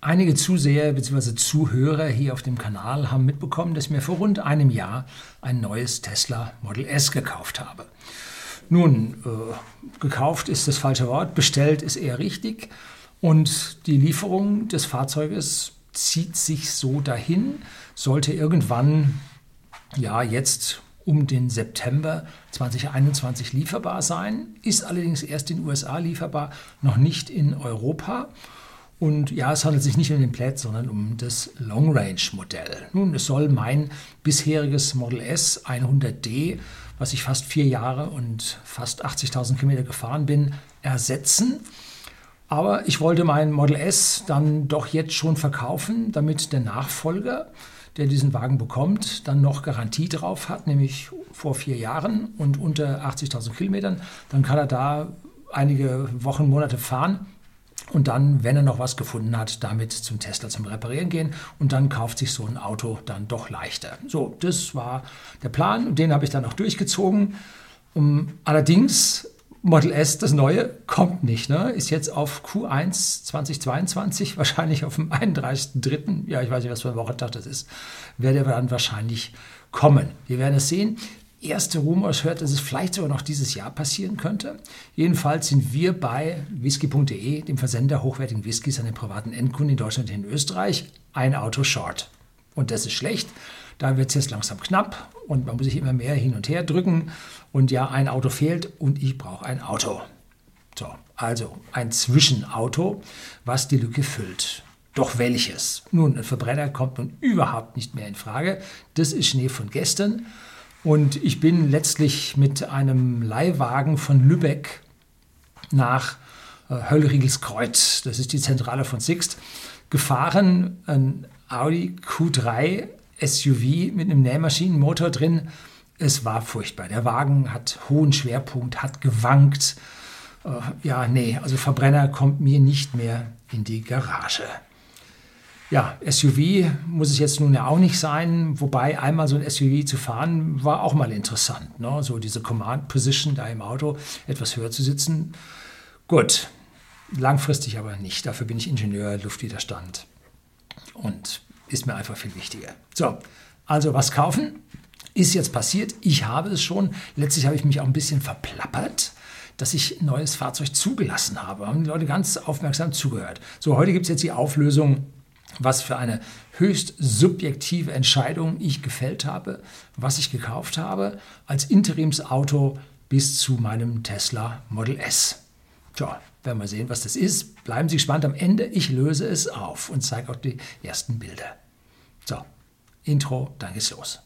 Einige Zuseher bzw. Zuhörer hier auf dem Kanal haben mitbekommen, dass ich mir vor rund einem Jahr ein neues Tesla Model S gekauft habe. Nun, äh, gekauft ist das falsche Wort, bestellt ist eher richtig und die Lieferung des Fahrzeuges zieht sich so dahin, sollte irgendwann, ja, jetzt um den September 2021 lieferbar sein, ist allerdings erst in den USA lieferbar, noch nicht in Europa. Und ja, es handelt sich nicht um den Plaid, sondern um das Long Range Modell. Nun, es soll mein bisheriges Model S 100D, was ich fast vier Jahre und fast 80.000 Kilometer gefahren bin, ersetzen. Aber ich wollte mein Model S dann doch jetzt schon verkaufen, damit der Nachfolger, der diesen Wagen bekommt, dann noch Garantie drauf hat, nämlich vor vier Jahren und unter 80.000 Kilometern. Dann kann er da einige Wochen, Monate fahren und dann, wenn er noch was gefunden hat, damit zum Tesla zum Reparieren gehen und dann kauft sich so ein Auto dann doch leichter. So, das war der Plan und den habe ich dann auch durchgezogen. Um, allerdings Model S, das neue, kommt nicht. Ne? Ist jetzt auf Q1 2022, wahrscheinlich auf dem 31.03. Ja, ich weiß nicht, was für ein Wochentag das ist. Werde dann wahrscheinlich kommen. Wir werden es sehen erste Rumors hört, dass es vielleicht sogar noch dieses Jahr passieren könnte. Jedenfalls sind wir bei whisky.de, dem Versender hochwertigen Whiskys an den privaten Endkunden in Deutschland und in Österreich, ein Auto short. Und das ist schlecht. Da wird es jetzt langsam knapp und man muss sich immer mehr hin und her drücken. Und ja, ein Auto fehlt und ich brauche ein Auto. So, also ein Zwischenauto, was die Lücke füllt. Doch welches? Nun, ein Verbrenner kommt nun überhaupt nicht mehr in Frage. Das ist Schnee von gestern. Und ich bin letztlich mit einem Leihwagen von Lübeck nach äh, Höllriegelskreuz, das ist die Zentrale von Sixt, gefahren. Ein Audi Q3 SUV mit einem Nähmaschinenmotor drin. Es war furchtbar. Der Wagen hat hohen Schwerpunkt, hat gewankt. Äh, ja, nee, also Verbrenner kommt mir nicht mehr in die Garage. Ja, SUV muss es jetzt nun ja auch nicht sein, wobei einmal so ein SUV zu fahren war auch mal interessant. Ne? So diese Command Position da im Auto, etwas höher zu sitzen. Gut, langfristig aber nicht. Dafür bin ich Ingenieur, Luftwiderstand und ist mir einfach viel wichtiger. So, also was kaufen? Ist jetzt passiert. Ich habe es schon. Letztlich habe ich mich auch ein bisschen verplappert dass ich ein neues Fahrzeug zugelassen habe. Haben die Leute ganz aufmerksam zugehört. So, heute gibt es jetzt die Auflösung was für eine höchst subjektive Entscheidung ich gefällt habe, was ich gekauft habe, als Interimsauto bis zu meinem Tesla Model S. Tja, werden wir sehen, was das ist. Bleiben Sie gespannt am Ende. Ich löse es auf und zeige auch die ersten Bilder. So, Intro, dann geht's los.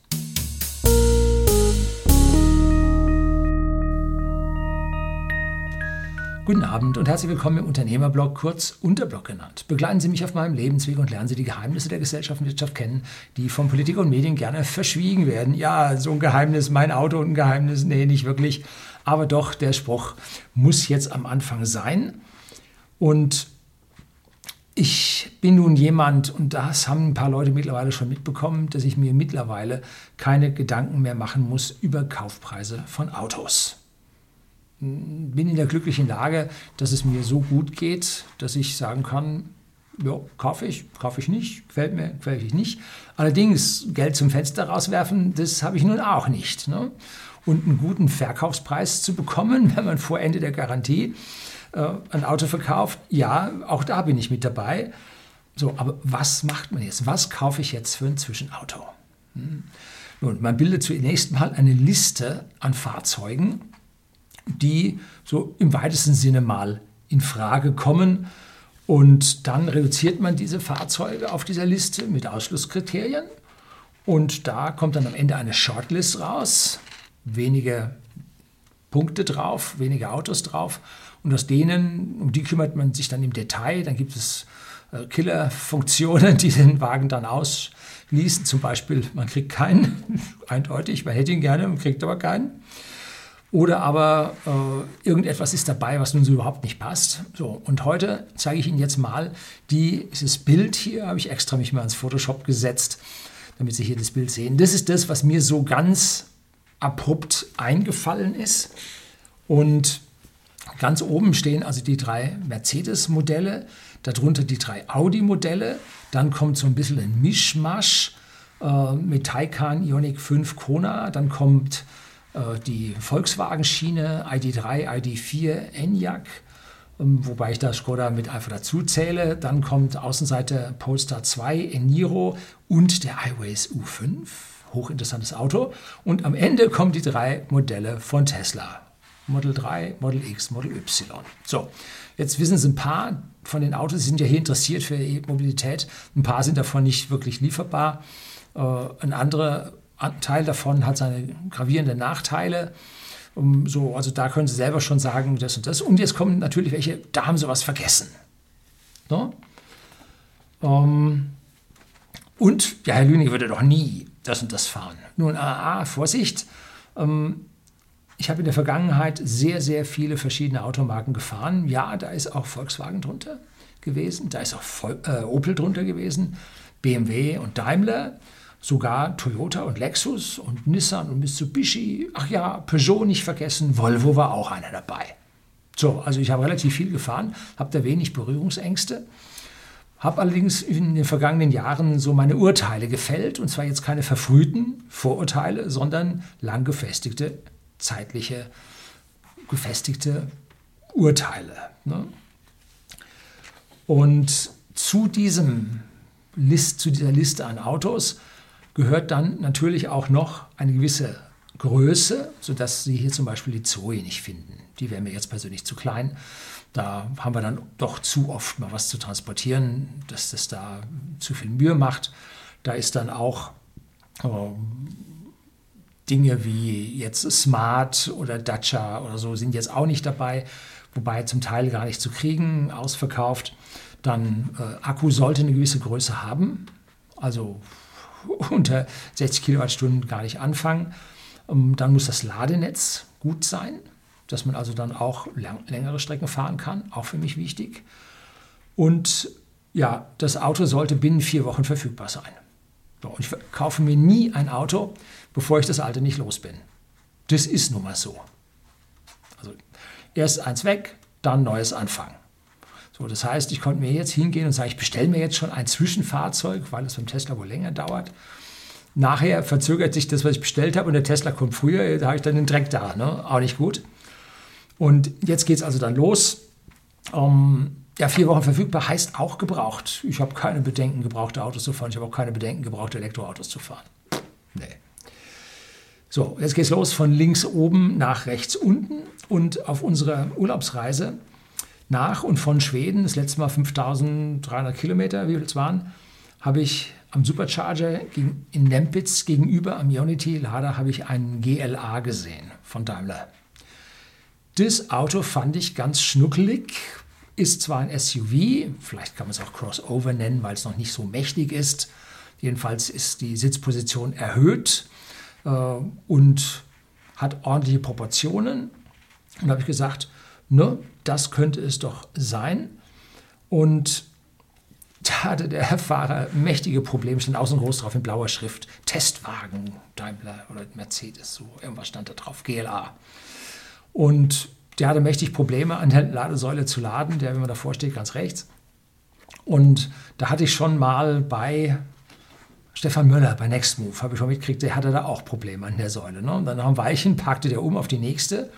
Guten Abend und herzlich willkommen im Unternehmerblog, kurz Unterblog genannt. Begleiten Sie mich auf meinem Lebensweg und lernen Sie die Geheimnisse der Gesellschaft und Wirtschaft kennen, die von Politik und Medien gerne verschwiegen werden. Ja, so ein Geheimnis, mein Auto und ein Geheimnis, nee, nicht wirklich. Aber doch, der Spruch muss jetzt am Anfang sein. Und ich bin nun jemand, und das haben ein paar Leute mittlerweile schon mitbekommen, dass ich mir mittlerweile keine Gedanken mehr machen muss über Kaufpreise von Autos bin in der glücklichen Lage, dass es mir so gut geht, dass ich sagen kann, ja, kaufe ich, kaufe ich nicht, gefällt mir, gefällt ich nicht. Allerdings Geld zum Fenster rauswerfen, das habe ich nun auch nicht. Ne? Und einen guten Verkaufspreis zu bekommen, wenn man vor Ende der Garantie äh, ein Auto verkauft, ja, auch da bin ich mit dabei. So, aber was macht man jetzt? Was kaufe ich jetzt für ein Zwischenauto? Hm. Nun, man bildet zunächst mal eine Liste an Fahrzeugen, die so im weitesten Sinne mal in Frage kommen. Und dann reduziert man diese Fahrzeuge auf dieser Liste mit Ausschlusskriterien. Und da kommt dann am Ende eine Shortlist raus, wenige Punkte drauf, wenige Autos drauf. Und aus denen, um die kümmert man sich dann im Detail. Dann gibt es äh, Killerfunktionen, die den Wagen dann ausschließen. Zum Beispiel, man kriegt keinen, eindeutig, man hätte ihn gerne, man kriegt aber keinen. Oder aber äh, irgendetwas ist dabei, was nun so überhaupt nicht passt. So, und heute zeige ich Ihnen jetzt mal die, dieses Bild hier, habe ich extra mich mal ins Photoshop gesetzt, damit Sie hier das Bild sehen. Das ist das, was mir so ganz abrupt eingefallen ist. Und ganz oben stehen also die drei Mercedes-Modelle. darunter die drei Audi-Modelle, dann kommt so ein bisschen ein Mischmasch äh, mit Taycan Ioniq 5 Kona, dann kommt die Volkswagen-Schiene ID3, ID4 Enyaq, ähm, wobei ich da Skoda mit einfach dazu zähle. Dann kommt Außenseite Polestar 2 Eniro und der iWays U5, hochinteressantes Auto. Und am Ende kommen die drei Modelle von Tesla. Model 3, Model X, Model Y. So, jetzt wissen Sie ein paar von den Autos, Sie sind ja hier interessiert für E-Mobilität. Ein paar sind davon nicht wirklich lieferbar. Äh, ein anderer Teil davon hat seine gravierenden Nachteile. Um, so, also da können Sie selber schon sagen, das und das. Und jetzt kommen natürlich welche, da haben Sie was vergessen. No? Um, und ja, Herr Lüning würde doch nie das und das fahren. Nun, AA, Vorsicht. Um, ich habe in der Vergangenheit sehr, sehr viele verschiedene Automarken gefahren. Ja, da ist auch Volkswagen drunter gewesen, da ist auch Vol äh, Opel drunter gewesen, BMW und Daimler sogar Toyota und Lexus und Nissan und Mitsubishi. Ach ja, Peugeot nicht vergessen, Volvo war auch einer dabei. So, also ich habe relativ viel gefahren, habe da wenig Berührungsängste, habe allerdings in den vergangenen Jahren so meine Urteile gefällt, und zwar jetzt keine verfrühten Vorurteile, sondern lang gefestigte, zeitliche, gefestigte Urteile. Ne? Und zu, diesem List, zu dieser Liste an Autos gehört dann natürlich auch noch eine gewisse Größe, sodass Sie hier zum Beispiel die Zoe nicht finden. Die wäre mir jetzt persönlich zu klein. Da haben wir dann doch zu oft mal was zu transportieren, dass das da zu viel Mühe macht. Da ist dann auch äh, Dinge wie jetzt Smart oder Dacia oder so sind jetzt auch nicht dabei, wobei zum Teil gar nicht zu kriegen, ausverkauft. Dann äh, Akku sollte eine gewisse Größe haben, also unter 60 Kilowattstunden gar nicht anfangen. Ähm, dann muss das Ladenetz gut sein, dass man also dann auch längere Strecken fahren kann, auch für mich wichtig. Und ja, das Auto sollte binnen vier Wochen verfügbar sein. und ich kaufe mir nie ein Auto, bevor ich das alte nicht los bin. Das ist nun mal so. Also erst eins weg, dann neues anfangen. So, das heißt, ich konnte mir jetzt hingehen und sagen, ich bestelle mir jetzt schon ein Zwischenfahrzeug, weil es beim Tesla wohl länger dauert. Nachher verzögert sich das, was ich bestellt habe, und der Tesla kommt früher, da habe ich dann den Dreck da. Ne? Auch nicht gut. Und jetzt geht es also dann los. Ähm, ja, vier Wochen verfügbar heißt auch gebraucht. Ich habe keine Bedenken, gebrauchte Autos zu fahren. Ich habe auch keine Bedenken, gebrauchte Elektroautos zu fahren. Nee. So, jetzt geht es los von links oben nach rechts unten. Und auf unserer Urlaubsreise nach und von Schweden, das letzte Mal 5300 Kilometer, wie viel es waren, habe ich am Supercharger in Nempitz gegenüber am Ionity Lader habe ich einen GLA gesehen von Daimler. Das Auto fand ich ganz schnuckelig, ist zwar ein SUV, vielleicht kann man es auch Crossover nennen, weil es noch nicht so mächtig ist. Jedenfalls ist die Sitzposition erhöht äh, und hat ordentliche Proportionen. Und da habe ich gesagt, ne, das könnte es doch sein. Und da hatte der Fahrer mächtige Probleme, stand außen groß drauf in blauer Schrift. Testwagen, Daimler oder Mercedes, so irgendwas stand da drauf, GLA. Und der hatte mächtig Probleme, an der Ladesäule zu laden, der, wenn man davor steht, ganz rechts. Und da hatte ich schon mal bei Stefan Möller bei Nextmove, habe ich schon mitgekriegt, der hatte da auch Probleme an der Säule. Ne? Und dann nach einem Weichen parkte der um auf die nächste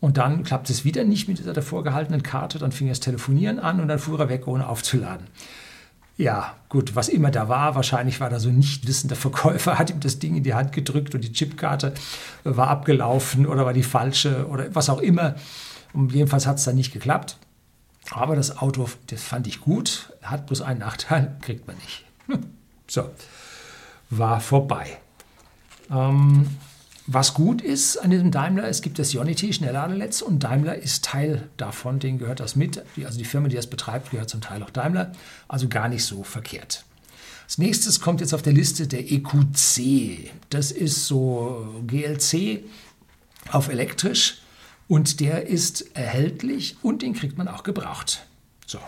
und dann klappt es wieder nicht mit dieser davor gehaltenen Karte. Dann fing das Telefonieren an und dann fuhr er weg, ohne aufzuladen. Ja, gut, was immer da war, wahrscheinlich war da so nicht wissender Verkäufer, hat ihm das Ding in die Hand gedrückt und die Chipkarte war abgelaufen oder war die falsche oder was auch immer. Und jedenfalls hat es dann nicht geklappt. Aber das Auto, das fand ich gut, hat bloß einen Nachteil, kriegt man nicht. So, war vorbei. Ähm, was gut ist an diesem Daimler, es gibt das Ionity Schnellladenetz und Daimler ist Teil davon, denen gehört das mit. also die Firma, die das betreibt, gehört zum Teil auch Daimler, also gar nicht so verkehrt. Als nächstes kommt jetzt auf der Liste der EQC. Das ist so GLC auf elektrisch und der ist erhältlich und den kriegt man auch gebraucht. So.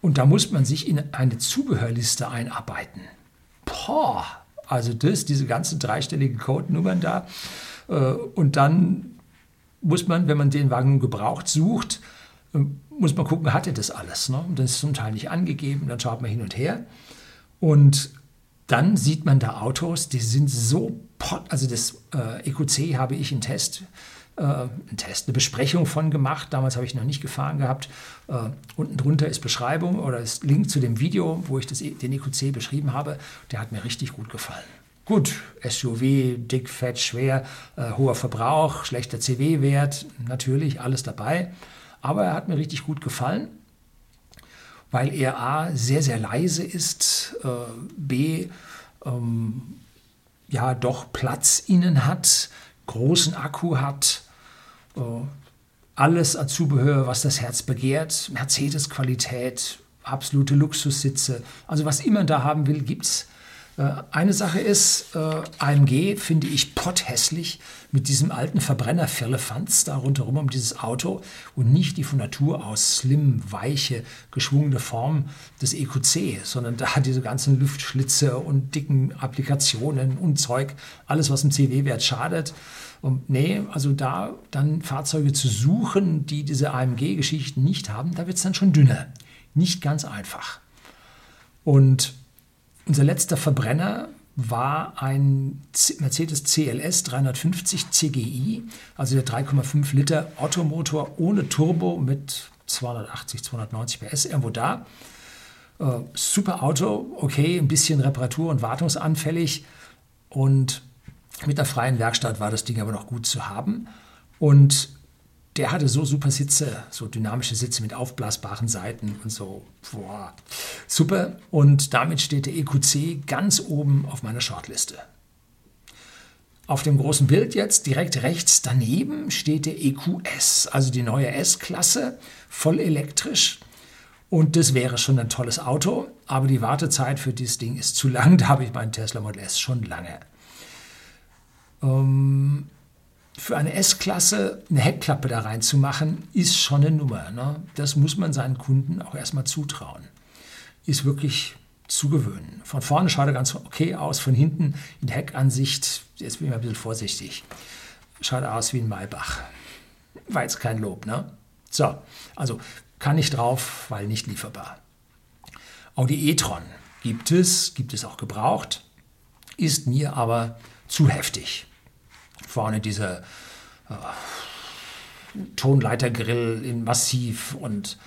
Und da muss man sich in eine Zubehörliste einarbeiten. Boah, also das, diese ganzen dreistelligen Codenummern da. Äh, und dann muss man, wenn man den Wagen gebraucht sucht, muss man gucken, hat er das alles. Ne? Und das ist zum Teil nicht angegeben, dann schaut man hin und her. Und dann sieht man da Autos, die sind so pot, also das äh, EQC habe ich einen Test, äh, einen Test, eine Besprechung von gemacht. Damals habe ich noch nicht gefahren gehabt. Äh, unten drunter ist Beschreibung oder ist Link zu dem Video, wo ich das, den EQC beschrieben habe. Der hat mir richtig gut gefallen. Gut, SUV, dick, fett, schwer, äh, hoher Verbrauch, schlechter CW-Wert, natürlich alles dabei. Aber er hat mir richtig gut gefallen weil er A sehr, sehr leise ist, äh, B ähm, ja doch Platz innen hat, großen Akku hat, alles an Zubehör, was das Herz begehrt, Mercedes-Qualität, absolute Luxussitze, also was immer da haben will, gibt es. Äh, eine Sache ist, äh, AMG finde ich potthässlich mit diesem alten Verbrenner Firlefanz da rundherum um dieses Auto und nicht die von Natur aus slim, weiche, geschwungene Form des EQC, sondern da diese ganzen Lüftschlitze und dicken Applikationen und Zeug, alles was im CW-Wert schadet. Und nee, also da dann Fahrzeuge zu suchen, die diese AMG-Geschichten nicht haben, da wird es dann schon dünner. Nicht ganz einfach. Und unser letzter Verbrenner war ein Mercedes CLS 350 CGI, also der 3,5 Liter Ottomotor ohne Turbo mit 280, 290 PS irgendwo da. Äh, super Auto, okay, ein bisschen reparatur- und wartungsanfällig und mit einer freien Werkstatt war das Ding aber noch gut zu haben. Und der hatte so super Sitze, so dynamische Sitze mit aufblasbaren Seiten und so. Boah, super. Und damit steht der EQC ganz oben auf meiner Shortliste. Auf dem großen Bild jetzt direkt rechts daneben steht der EQS, also die neue S-Klasse, voll elektrisch. Und das wäre schon ein tolles Auto, aber die Wartezeit für dieses Ding ist zu lang. Da habe ich meinen Tesla Model S schon lange. Ähm, für eine S-Klasse eine Heckklappe da reinzumachen, ist schon eine Nummer. Ne? Das muss man seinen Kunden auch erstmal zutrauen. Ist wirklich zu gewöhnen. Von vorne schaut er ganz okay aus, von hinten in Heckansicht, jetzt bin ich mal ein bisschen vorsichtig, schaut aus wie ein Maybach. War jetzt kein Lob, ne? So, also kann ich drauf, weil nicht lieferbar. Audi e-tron gibt es, gibt es auch gebraucht, ist mir aber zu heftig vorne dieser äh, Tonleitergrill in Massiv und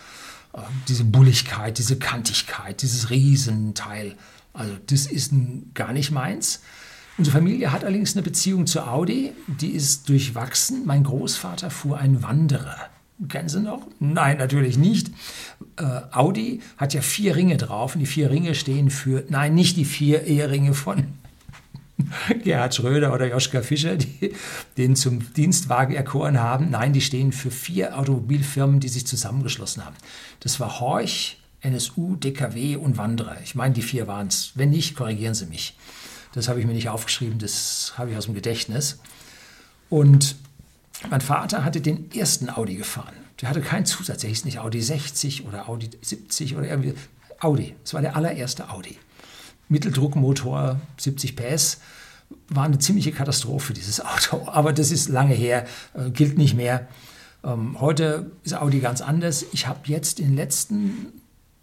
äh, diese Bulligkeit, diese Kantigkeit, dieses Riesenteil. Also das ist gar nicht meins. Unsere Familie hat allerdings eine Beziehung zu Audi, die ist durchwachsen. Mein Großvater fuhr einen Wanderer. Kennen Sie noch? Nein, natürlich nicht. Äh, Audi hat ja vier Ringe drauf und die vier Ringe stehen für, nein, nicht die vier Eheringe von Gerhard Schröder oder Joschka Fischer, die den zum Dienstwagen erkoren haben. Nein, die stehen für vier Automobilfirmen, die sich zusammengeschlossen haben. Das war Horch, NSU, DKW und Wanderer. Ich meine, die vier waren es. Wenn nicht, korrigieren Sie mich. Das habe ich mir nicht aufgeschrieben, das habe ich aus dem Gedächtnis. Und mein Vater hatte den ersten Audi gefahren. Der hatte keinen Zusatz, der hieß nicht Audi 60 oder Audi 70 oder irgendwie. Audi, das war der allererste Audi. Mitteldruckmotor, 70 PS, war eine ziemliche Katastrophe, dieses Auto. Aber das ist lange her, äh, gilt nicht mehr. Ähm, heute ist Audi ganz anders. Ich habe jetzt in letzten,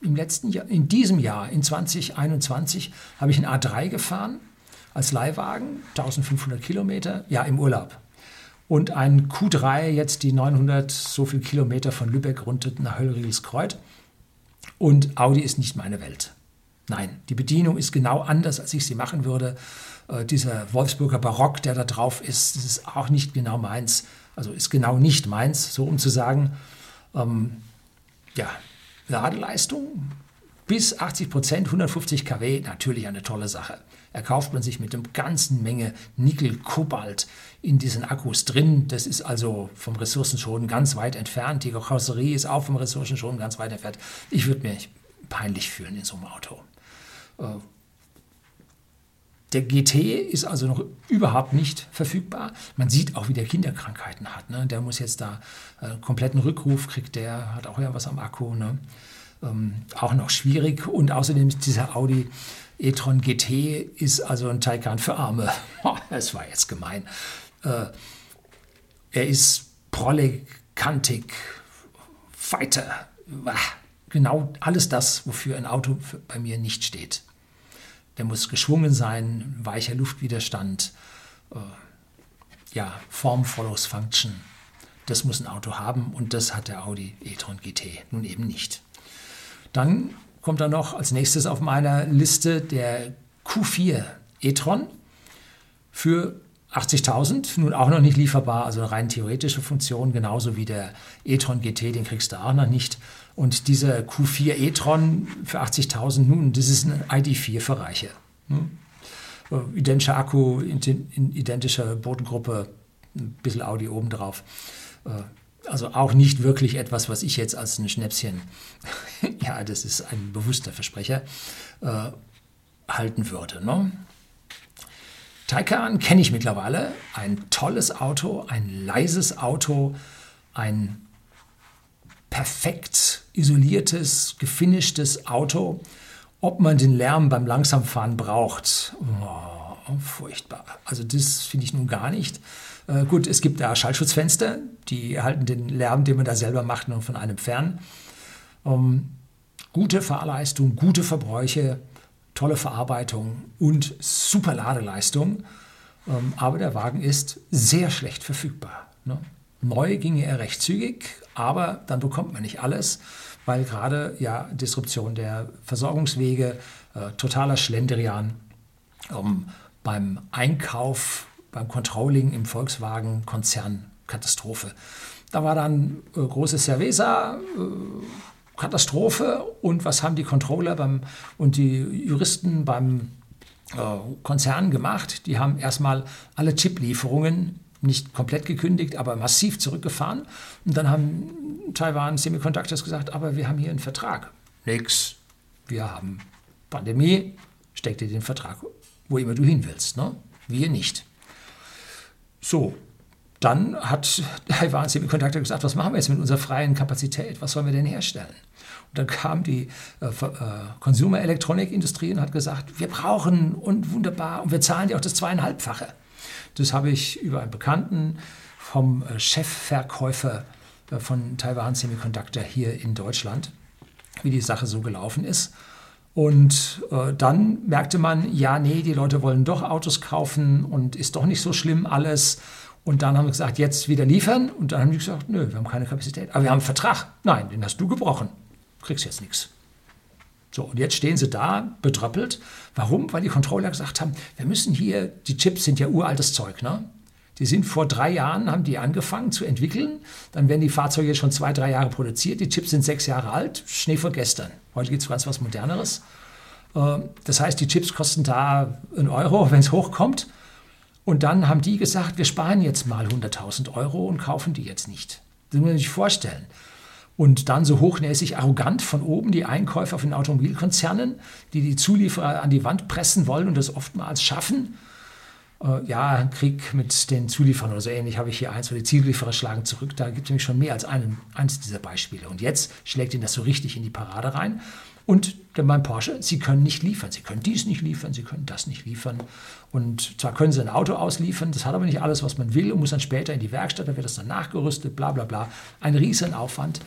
im letzten Jahr, in diesem Jahr, in 2021, habe ich ein A3 gefahren als Leihwagen, 1500 Kilometer, ja, im Urlaub. Und ein Q3, jetzt die 900 so viel Kilometer von Lübeck runter nach Höllriegelskreuth. Und Audi ist nicht meine Welt. Nein, die Bedienung ist genau anders, als ich sie machen würde. Äh, dieser Wolfsburger Barock, der da drauf ist, das ist auch nicht genau meins. Also ist genau nicht meins, so um zu sagen. Ähm, ja, Ladeleistung bis 80 Prozent, 150 kW, natürlich eine tolle Sache. Erkauft man sich mit einer ganzen Menge Nickel, Kobalt in diesen Akkus drin. Das ist also vom Ressourcenschonen ganz weit entfernt. Die Karosserie ist auch vom Ressourcenschonen ganz weit entfernt. Ich würde mich peinlich fühlen in so einem Auto. Äh, der GT ist also noch überhaupt nicht verfügbar. Man sieht auch, wie der Kinderkrankheiten hat. Ne? Der muss jetzt da äh, kompletten Rückruf kriegt, der hat auch ja was am Akku. Ne? Ähm, auch noch schwierig. Und außerdem ist dieser Audi e-tron GT ist also ein Taycan für Arme. das war jetzt gemein. Äh, er ist prollig, kantig, weiter. Genau alles das, wofür ein Auto bei mir nicht steht. Der muss geschwungen sein, weicher Luftwiderstand, äh, ja, Form follows Function. Das muss ein Auto haben und das hat der Audi e-tron GT nun eben nicht. Dann kommt da noch als nächstes auf meiner Liste der Q4 e-tron für 80.000, nun auch noch nicht lieferbar, also eine rein theoretische Funktion, genauso wie der e-tron GT, den kriegst du auch noch nicht. Und dieser Q4 e-tron für 80.000, nun, das ist ein ID4 für Reiche. Hm? Identischer Akku, identische Bodengruppe, ein bisschen Audi obendrauf. Äh, also auch nicht wirklich etwas, was ich jetzt als ein Schnäpschen, ja, das ist ein bewusster Versprecher, äh, halten würde. Ne? Taycan kenne ich mittlerweile. Ein tolles Auto, ein leises Auto, ein perfekt isoliertes, gefinishtes Auto. Ob man den Lärm beim Langsamfahren braucht, oh, furchtbar. Also das finde ich nun gar nicht. Äh, gut, es gibt da Schallschutzfenster, die halten den Lärm, den man da selber macht, nur von einem fern. Ähm, gute Fahrleistung, gute Verbräuche, tolle Verarbeitung und super Ladeleistung. Ähm, aber der Wagen ist sehr schlecht verfügbar. Ne? Neu ginge er recht zügig, aber dann bekommt man nicht alles, weil gerade ja Disruption der Versorgungswege, äh, totaler Schlendrian ähm, beim Einkauf, beim Controlling im Volkswagen-Konzern Katastrophe. Da war dann äh, große Cerveza, äh, Katastrophe. Und was haben die Controller beim, und die Juristen beim äh, Konzern gemacht? Die haben erstmal alle Chip-Lieferungen nicht komplett gekündigt, aber massiv zurückgefahren. Und dann haben Taiwan Semiconductors gesagt, aber wir haben hier einen Vertrag. Nix. Wir haben Pandemie, steck dir den Vertrag, wo immer du hin willst. Ne? Wir nicht. So, dann hat Taiwan Semiconductor gesagt, was machen wir jetzt mit unserer freien Kapazität? Was sollen wir denn herstellen? Und dann kam die äh, äh, Consumer Elektronikindustrie und hat gesagt, wir brauchen und wunderbar und wir zahlen dir auch das zweieinhalbfache. Das habe ich über einen Bekannten vom äh, Chefverkäufer äh, von Taiwan Semiconductor hier in Deutschland, wie die Sache so gelaufen ist. Und äh, dann merkte man, ja, nee, die Leute wollen doch Autos kaufen und ist doch nicht so schlimm alles. Und dann haben wir gesagt, jetzt wieder liefern. Und dann haben die gesagt, nö, wir haben keine Kapazität. Aber wir haben einen Vertrag. Nein, den hast du gebrochen. Kriegst jetzt nichts. So, und jetzt stehen sie da, betröppelt. Warum? Weil die Controller gesagt haben, wir müssen hier, die Chips sind ja uraltes Zeug, ne? Die sind vor drei Jahren, haben die angefangen zu entwickeln. Dann werden die Fahrzeuge schon zwei, drei Jahre produziert. Die Chips sind sechs Jahre alt. Schnee vor gestern. Heute gibt es ganz was Moderneres. Äh, das heißt, die Chips kosten da einen Euro, wenn es hochkommt. Und dann haben die gesagt, wir sparen jetzt mal 100.000 Euro und kaufen die jetzt nicht. Das muss man sich vorstellen. Und dann so hochnäsig arrogant von oben die Einkäufer von Automobilkonzernen, die die Zulieferer an die Wand pressen wollen und das oftmals schaffen. Äh, ja, Krieg mit den Zulieferern oder so ähnlich habe ich hier eins, wo die Zulieferer schlagen zurück. Da gibt es nämlich schon mehr als einen, eins dieser Beispiele. Und jetzt schlägt ihnen das so richtig in die Parade rein. Und beim Porsche, sie können nicht liefern. Sie können dies nicht liefern, sie können das nicht liefern. Und zwar können sie ein Auto ausliefern, das hat aber nicht alles, was man will und muss dann später in die Werkstatt, da wird das dann nachgerüstet, bla bla bla. Ein Riesenaufwand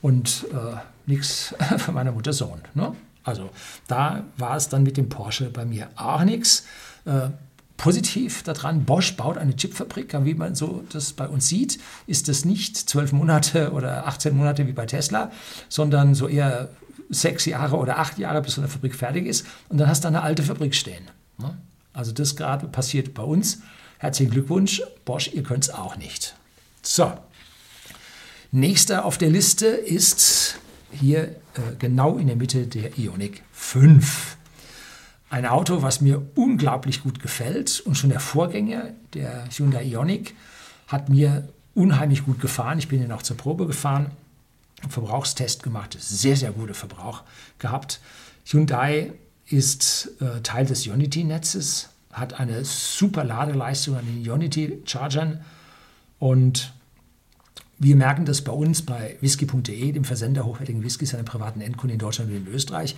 und äh, nichts für meine Mutter Sohn. Ne? Also da war es dann mit dem Porsche bei mir auch nichts. Äh, positiv daran, Bosch baut eine Chipfabrik, wie man so das bei uns sieht, ist das nicht zwölf Monate oder 18 Monate wie bei Tesla, sondern so eher sechs Jahre oder acht Jahre, bis so eine Fabrik fertig ist. Und dann hast du eine alte Fabrik stehen. Ne? Also das gerade passiert bei uns. Herzlichen Glückwunsch, Bosch, ihr könnt es auch nicht. So, nächster auf der Liste ist hier äh, genau in der Mitte der Ioniq 5. Ein Auto, was mir unglaublich gut gefällt und schon der Vorgänger, der Hyundai Ioniq, hat mir unheimlich gut gefahren. Ich bin ihn auch zur Probe gefahren Verbrauchstest gemacht, sehr, sehr guter Verbrauch gehabt. Hyundai ist äh, Teil des Ionity-Netzes, hat eine super Ladeleistung an den Ionity-Chargern und wir merken das bei uns bei whisky.de, dem Versender hochwertigen Whiskys an privaten Endkunden in Deutschland und in Österreich,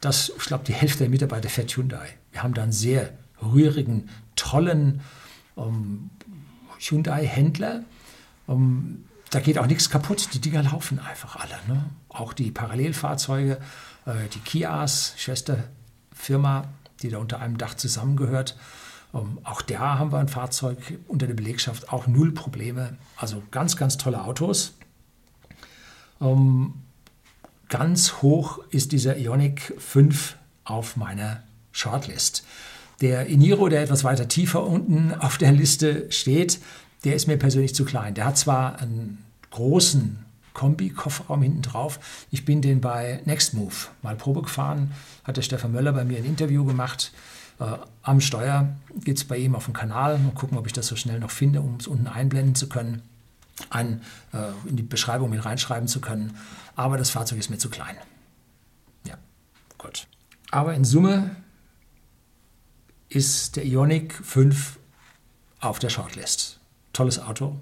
dass, ich glaube, die Hälfte der Mitarbeiter fährt Hyundai. Wir haben da einen sehr rührigen, tollen ähm, Hyundai-Händler, ähm, da geht auch nichts kaputt. Die Dinger laufen einfach alle. Ne? Auch die Parallelfahrzeuge, äh, die Kias, Schwesterfirma, die da unter einem Dach zusammengehört. Ähm, auch da haben wir ein Fahrzeug unter der Belegschaft, auch null Probleme. Also ganz, ganz tolle Autos. Ähm, ganz hoch ist dieser Ionic 5 auf meiner Shortlist. Der Iniro, der etwas weiter tiefer unten auf der Liste steht, der ist mir persönlich zu klein. Der hat zwar einen großen Kombi-Kofferraum hinten drauf. Ich bin den bei Nextmove mal Probe gefahren, hat der Stefan Möller bei mir ein Interview gemacht. Äh, am Steuer geht es bei ihm auf dem Kanal. Mal gucken, ob ich das so schnell noch finde, um es unten einblenden zu können, ein, äh, in die Beschreibung mit reinschreiben zu können. Aber das Fahrzeug ist mir zu klein. Ja, gut. Aber in Summe ist der Ionic 5 auf der Shortlist. Tolles Auto.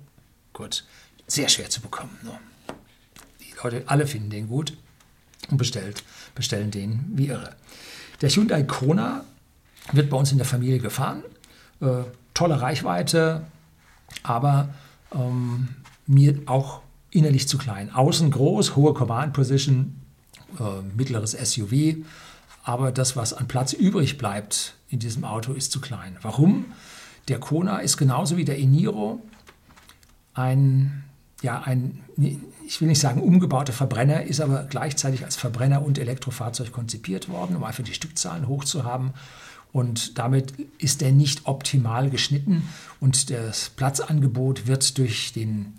Gut. Sehr schwer zu bekommen. Nur. Die Leute, alle finden den gut und bestellt, bestellen den wie irre. Der Hyundai Kona wird bei uns in der Familie gefahren. Äh, tolle Reichweite, aber ähm, mir auch innerlich zu klein. Außen groß, hohe Command Position, äh, mittleres SUV, aber das, was an Platz übrig bleibt in diesem Auto, ist zu klein. Warum? Der Kona ist genauso wie der Eniro ein, ja, ein, ich will nicht sagen umgebauter Verbrenner, ist aber gleichzeitig als Verbrenner und Elektrofahrzeug konzipiert worden, um einfach die Stückzahlen hoch zu haben. Und damit ist er nicht optimal geschnitten und das Platzangebot wird durch den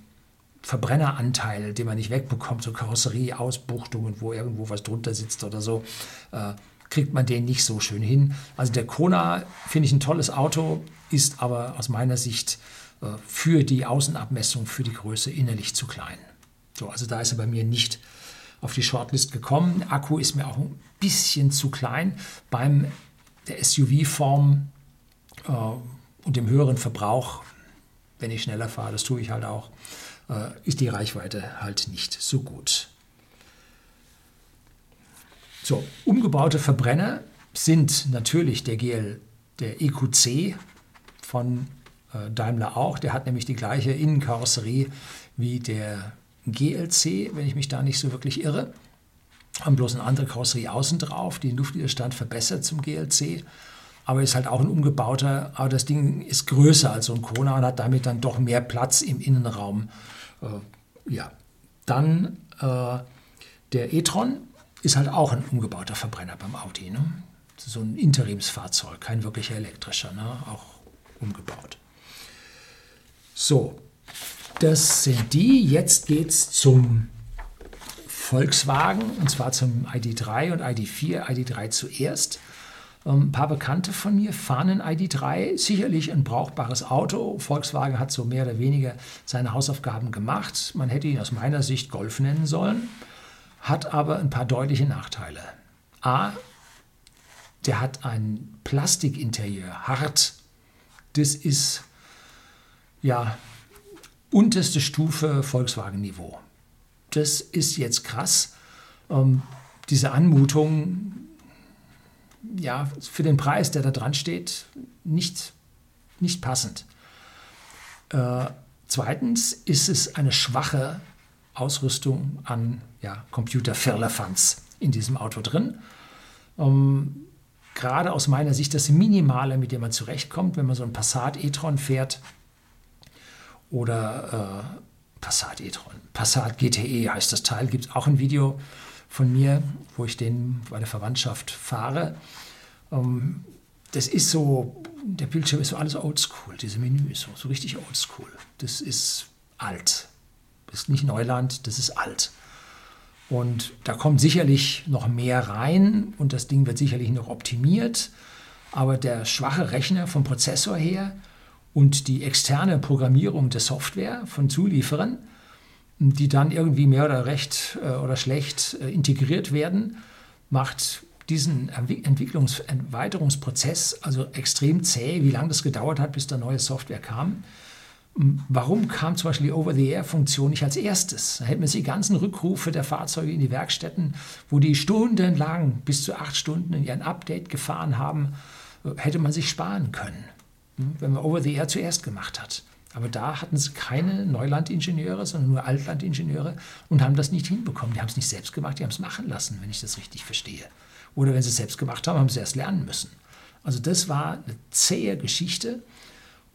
Verbrenneranteil, den man nicht wegbekommt, so Karosserieausbuchtungen, wo irgendwo was drunter sitzt oder so, äh, kriegt man den nicht so schön hin. Also der Kona finde ich ein tolles Auto, ist aber aus meiner Sicht äh, für die Außenabmessung, für die Größe innerlich zu klein. So, also da ist er bei mir nicht auf die Shortlist gekommen. Der Akku ist mir auch ein bisschen zu klein. Beim der SUV-Form äh, und dem höheren Verbrauch, wenn ich schneller fahre, das tue ich halt auch, äh, ist die Reichweite halt nicht so gut. So, umgebaute Verbrenner sind natürlich der GL, der EQC von äh, Daimler auch. Der hat nämlich die gleiche Innenkarosserie wie der GLC, wenn ich mich da nicht so wirklich irre. Haben bloß eine andere Karosserie außen drauf, die den Luftwiderstand verbessert zum GLC. Aber ist halt auch ein umgebauter, aber das Ding ist größer als so ein Kona und hat damit dann doch mehr Platz im Innenraum. Äh, ja, dann äh, der e-tron ist halt auch ein umgebauter Verbrenner beim Audi. Ne? So ein Interimsfahrzeug, kein wirklicher elektrischer, ne? auch umgebaut. So, das sind die. Jetzt geht es zum Volkswagen, und zwar zum ID3 und ID4. ID3 zuerst. Ähm, ein paar Bekannte von mir fahren ein ID3, sicherlich ein brauchbares Auto. Volkswagen hat so mehr oder weniger seine Hausaufgaben gemacht. Man hätte ihn aus meiner Sicht Golf nennen sollen hat aber ein paar deutliche Nachteile. A, der hat ein Plastikinterieur, hart. Das ist ja unterste Stufe Volkswagen-Niveau. Das ist jetzt krass. Ähm, diese Anmutung, ja, für den Preis, der da dran steht, nicht, nicht passend. Äh, zweitens ist es eine schwache Ausrüstung an ja, Computer-Firlefanz in diesem Auto drin. Ähm, gerade aus meiner Sicht das Minimale, mit dem man zurechtkommt, wenn man so ein Passat e-tron fährt oder äh, Passat e-tron, Passat GTE heißt das Teil, gibt es auch ein Video von mir, wo ich den bei der Verwandtschaft fahre. Ähm, das ist so, der Bildschirm ist so alles oldschool, diese Menü ist so, so richtig oldschool. Das ist alt. Das ist nicht Neuland, das ist alt. Und da kommt sicherlich noch mehr rein und das Ding wird sicherlich noch optimiert. Aber der schwache Rechner vom Prozessor her und die externe Programmierung der Software von Zulieferern, die dann irgendwie mehr oder recht äh, oder schlecht äh, integriert werden, macht diesen Entwicklungs- Erweiterungsprozess also extrem zäh, wie lange das gedauert hat, bis da neue Software kam. Warum kam zum Beispiel die Over-the-Air-Funktion nicht als erstes? Da hätten wir die ganzen Rückrufe der Fahrzeuge in die Werkstätten, wo die stundenlang bis zu acht Stunden in ihren Update gefahren haben, hätte man sich sparen können, hm, wenn man Over-the-Air zuerst gemacht hat. Aber da hatten sie keine Neulandingenieure, sondern nur Altlandingenieure und haben das nicht hinbekommen. Die haben es nicht selbst gemacht, die haben es machen lassen, wenn ich das richtig verstehe. Oder wenn sie es selbst gemacht haben, haben sie erst lernen müssen. Also das war eine zähe Geschichte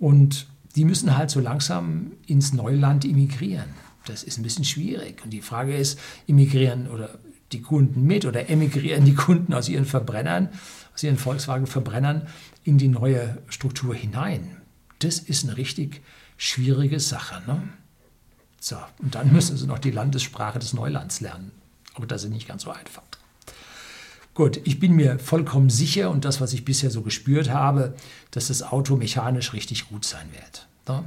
und die müssen halt so langsam ins Neuland emigrieren. Das ist ein bisschen schwierig. Und die Frage ist, emigrieren oder die Kunden mit oder emigrieren die Kunden aus ihren Verbrennern, aus ihren Volkswagen-Verbrennern in die neue Struktur hinein? Das ist eine richtig schwierige Sache. Ne? So, und dann müssen sie noch die Landessprache des Neulands lernen. Aber das ist nicht ganz so einfach. Gut, ich bin mir vollkommen sicher und das, was ich bisher so gespürt habe, dass das Auto mechanisch richtig gut sein wird. Ne?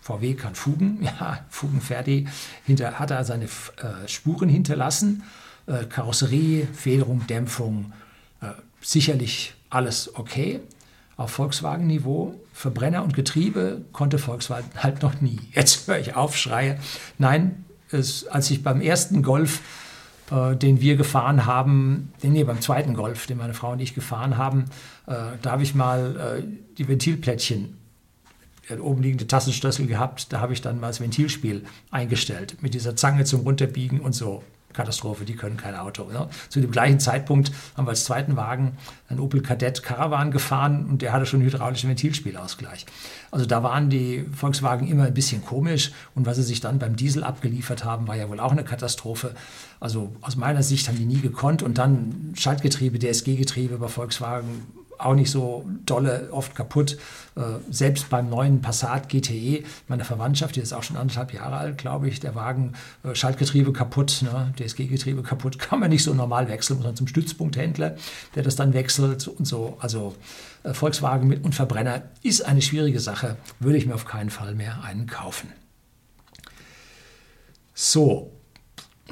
VW kann Fugen, ja, Fugen fertig, hinter, hat er seine äh, Spuren hinterlassen. Äh, Karosserie, Federung, Dämpfung, äh, sicherlich alles okay auf Volkswagen-Niveau. Verbrenner und Getriebe konnte Volkswagen halt noch nie. Jetzt höre ich auf, schreie. Nein, es, als ich beim ersten Golf, äh, den wir gefahren haben, nee, beim zweiten Golf, den meine Frau und ich gefahren haben, äh, da habe ich mal äh, die Ventilplättchen oben liegende Tassenstößel gehabt, da habe ich dann mal das Ventilspiel eingestellt mit dieser Zange zum Runterbiegen und so. Katastrophe, die können kein Auto. Ne? Zu dem gleichen Zeitpunkt haben wir als zweiten Wagen einen Opel Kadett Caravan gefahren und der hatte schon hydraulischen Ventilspielausgleich. Also da waren die Volkswagen immer ein bisschen komisch und was sie sich dann beim Diesel abgeliefert haben, war ja wohl auch eine Katastrophe. Also aus meiner Sicht haben die nie gekonnt und dann Schaltgetriebe, DSG-Getriebe bei Volkswagen auch nicht so dolle, oft kaputt. Äh, selbst beim neuen Passat GTE, meine Verwandtschaft, die ist auch schon anderthalb Jahre alt, glaube ich, der Wagen, äh, Schaltgetriebe kaputt, ne, DSG-Getriebe kaputt, kann man nicht so normal wechseln, man zum Stützpunkthändler, der das dann wechselt und so. Also äh, Volkswagen mit und Verbrenner ist eine schwierige Sache, würde ich mir auf keinen Fall mehr einen kaufen. So,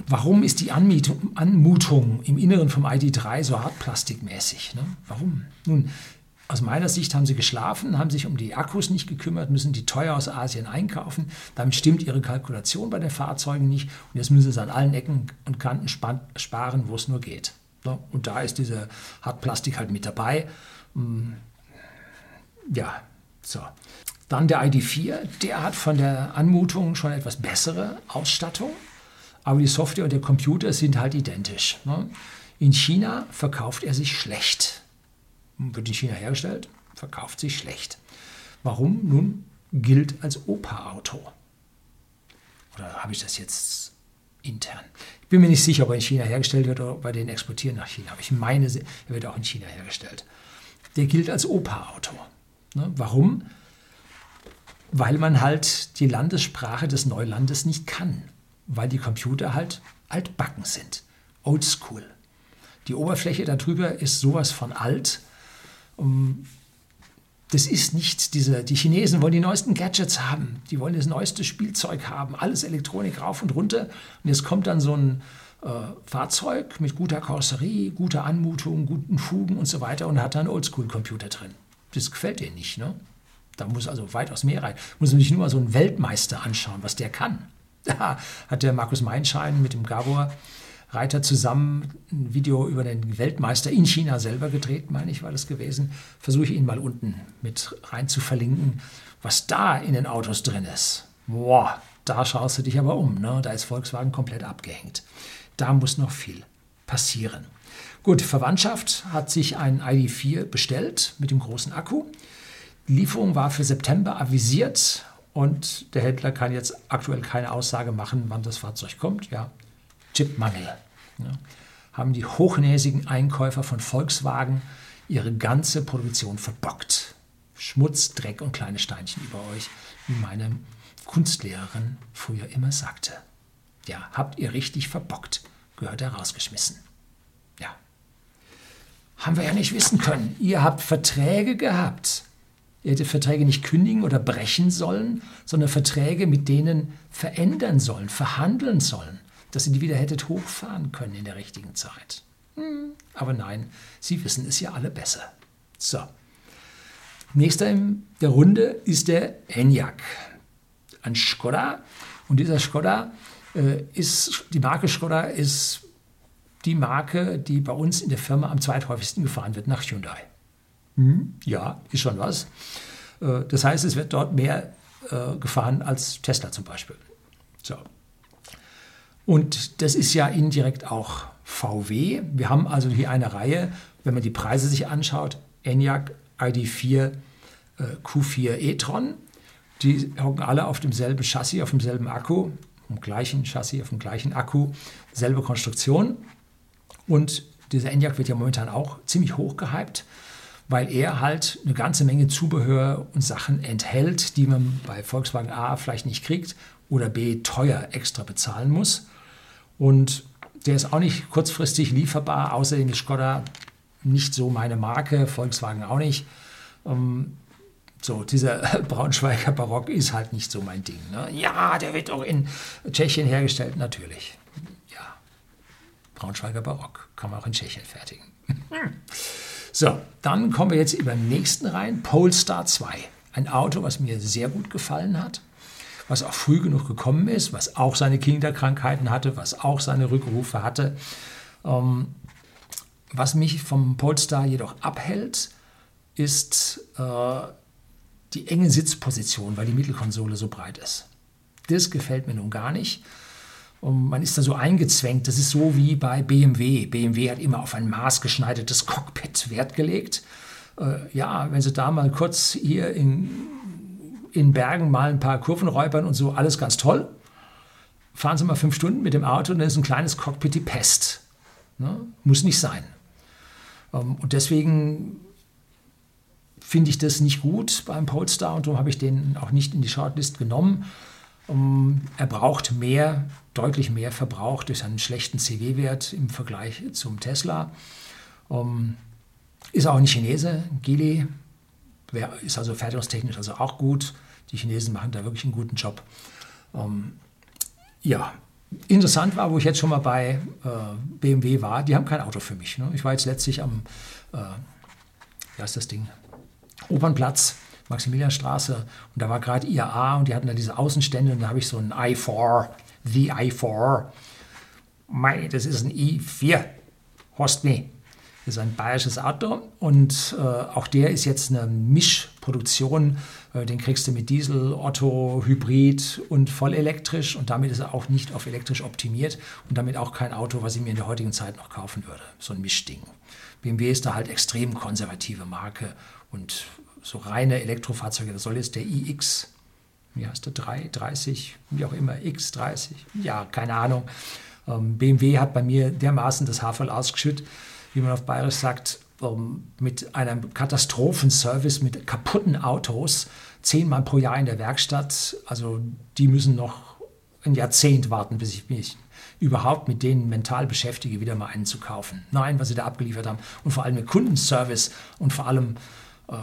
Warum ist die Anmietung, Anmutung im Inneren vom ID3 so hartplastikmäßig? Ne? Warum? Nun, aus meiner Sicht haben sie geschlafen, haben sich um die Akkus nicht gekümmert, müssen die teuer aus Asien einkaufen. Damit stimmt ihre Kalkulation bei den Fahrzeugen nicht. Und jetzt müssen sie an allen Ecken und Kanten sparen, wo es nur geht. Ne? Und da ist diese Hartplastik halt mit dabei. Hm, ja, so. Dann der ID4, der hat von der Anmutung schon etwas bessere Ausstattung aber die Software und der Computer sind halt identisch. Ne? In China verkauft er sich schlecht. Wird in China hergestellt, verkauft sich schlecht. Warum? Nun gilt als Opa-Auto. Oder habe ich das jetzt intern? Ich bin mir nicht sicher, ob er in China hergestellt wird oder bei denen exportieren nach China. Aber ich meine, er wird auch in China hergestellt. Der gilt als Opa-Auto. Ne? Warum? Weil man halt die Landessprache des Neulandes nicht kann weil die Computer halt altbacken sind, oldschool. Die Oberfläche darüber ist sowas von alt. Das ist nicht diese, die Chinesen wollen die neuesten Gadgets haben, die wollen das neueste Spielzeug haben, alles Elektronik rauf und runter. Und jetzt kommt dann so ein äh, Fahrzeug mit guter Karosserie, guter Anmutung, guten Fugen und so weiter und hat da einen Oldschool-Computer drin. Das gefällt denen nicht. Ne? Da muss also weitaus mehr rein. Muss man sich nur mal so einen Weltmeister anschauen, was der kann. Da hat der Markus Meinschein mit dem Gabor Reiter zusammen ein Video über den Weltmeister in China selber gedreht, meine ich, war das gewesen. Versuche ich ihn mal unten mit rein zu verlinken, was da in den Autos drin ist. Boah, da schaust du dich aber um. Ne? Da ist Volkswagen komplett abgehängt. Da muss noch viel passieren. Gut, Verwandtschaft hat sich ein ID4 bestellt mit dem großen Akku. Die Lieferung war für September avisiert, und der Händler kann jetzt aktuell keine Aussage machen, wann das Fahrzeug kommt. Ja, Chipmangel. Ja. Haben die hochnäsigen Einkäufer von Volkswagen ihre ganze Produktion verbockt. Schmutz, Dreck und kleine Steinchen über euch, wie meine Kunstlehrerin früher immer sagte. Ja, habt ihr richtig verbockt, gehört er rausgeschmissen. Ja. Haben wir ja nicht wissen können. Ihr habt Verträge gehabt er hätte Verträge nicht kündigen oder brechen sollen, sondern Verträge mit denen verändern sollen, verhandeln sollen, dass ihr die wieder hättet hochfahren können in der richtigen Zeit. Hm, aber nein, sie wissen es ja alle besser. So. Nächster in der Runde ist der Enyaq. Ein Skoda. Und dieser Skoda äh, ist, die Marke Skoda ist die Marke, die bei uns in der Firma am zweithäufigsten gefahren wird nach Hyundai. Hm, ja, ist schon was. Äh, das heißt, es wird dort mehr äh, gefahren als Tesla zum Beispiel. So. Und das ist ja indirekt auch VW. Wir haben also hier eine Reihe, wenn man die Preise sich anschaut, ENIAC ID4 äh, Q4 e-tron. Die hocken alle auf demselben Chassis, auf demselben Akku, im gleichen Chassis, auf dem gleichen Akku, selbe Konstruktion. Und dieser ENIAC wird ja momentan auch ziemlich hoch gehypt, weil er halt eine ganze Menge Zubehör und Sachen enthält, die man bei Volkswagen A vielleicht nicht kriegt oder B teuer extra bezahlen muss. Und der ist auch nicht kurzfristig lieferbar. Außerdem ist Skoda nicht so meine Marke, Volkswagen auch nicht. Ähm, so, dieser Braunschweiger Barock ist halt nicht so mein Ding. Ne? Ja, der wird auch in Tschechien hergestellt, natürlich. Ja, Braunschweiger Barock kann man auch in Tschechien fertigen. So, dann kommen wir jetzt über den nächsten rein, Polestar 2. Ein Auto, was mir sehr gut gefallen hat, was auch früh genug gekommen ist, was auch seine Kinderkrankheiten hatte, was auch seine Rückrufe hatte. Ähm, was mich vom Polestar jedoch abhält, ist äh, die enge Sitzposition, weil die Mittelkonsole so breit ist. Das gefällt mir nun gar nicht. Und man ist da so eingezwängt. Das ist so wie bei BMW. BMW hat immer auf ein maßgeschneidertes Cockpit Wert gelegt. Äh, ja, wenn Sie da mal kurz hier in, in Bergen mal ein paar Kurven räubern und so, alles ganz toll. Fahren Sie mal fünf Stunden mit dem Auto und dann ist ein kleines Cockpit die Pest. Ne? Muss nicht sein. Ähm, und deswegen finde ich das nicht gut beim Polestar und darum habe ich den auch nicht in die Shortlist genommen. Ähm, er braucht mehr, deutlich mehr Verbrauch durch seinen schlechten CW-Wert im Vergleich zum Tesla. Ähm, ist auch ein Chinese, Geely, ist also fertigungstechnisch also auch gut. Die Chinesen machen da wirklich einen guten Job. Ähm, ja, interessant war, wo ich jetzt schon mal bei äh, BMW war, die haben kein Auto für mich. Ne? Ich war jetzt letztlich am, äh, wie heißt das Ding? Opernplatz, Maximilianstraße und da war gerade IAA und die hatten da diese Außenstände und da habe ich so ein i4, the i4. Mei, das ist ein i4, Horst me. Das ist ein bayerisches Auto und äh, auch der ist jetzt eine Mischproduktion. Äh, den kriegst du mit Diesel, Otto, Hybrid und voll elektrisch und damit ist er auch nicht auf elektrisch optimiert und damit auch kein Auto, was ich mir in der heutigen Zeit noch kaufen würde. So ein Mischding. BMW ist da halt extrem konservative Marke und so reine Elektrofahrzeuge. Das soll jetzt der iX, wie heißt der, 3, 30, wie auch immer, X30, ja, keine Ahnung. Ähm, BMW hat bei mir dermaßen das Haferl ausgeschüttet, wie man auf Bayerisch sagt, ähm, mit einem Katastrophenservice, mit kaputten Autos, zehnmal pro Jahr in der Werkstatt. Also die müssen noch ein Jahrzehnt warten, bis ich mich überhaupt mit denen mental beschäftige, wieder mal einen zu kaufen. Nein, was sie da abgeliefert haben. Und vor allem mit Kundenservice und vor allem äh,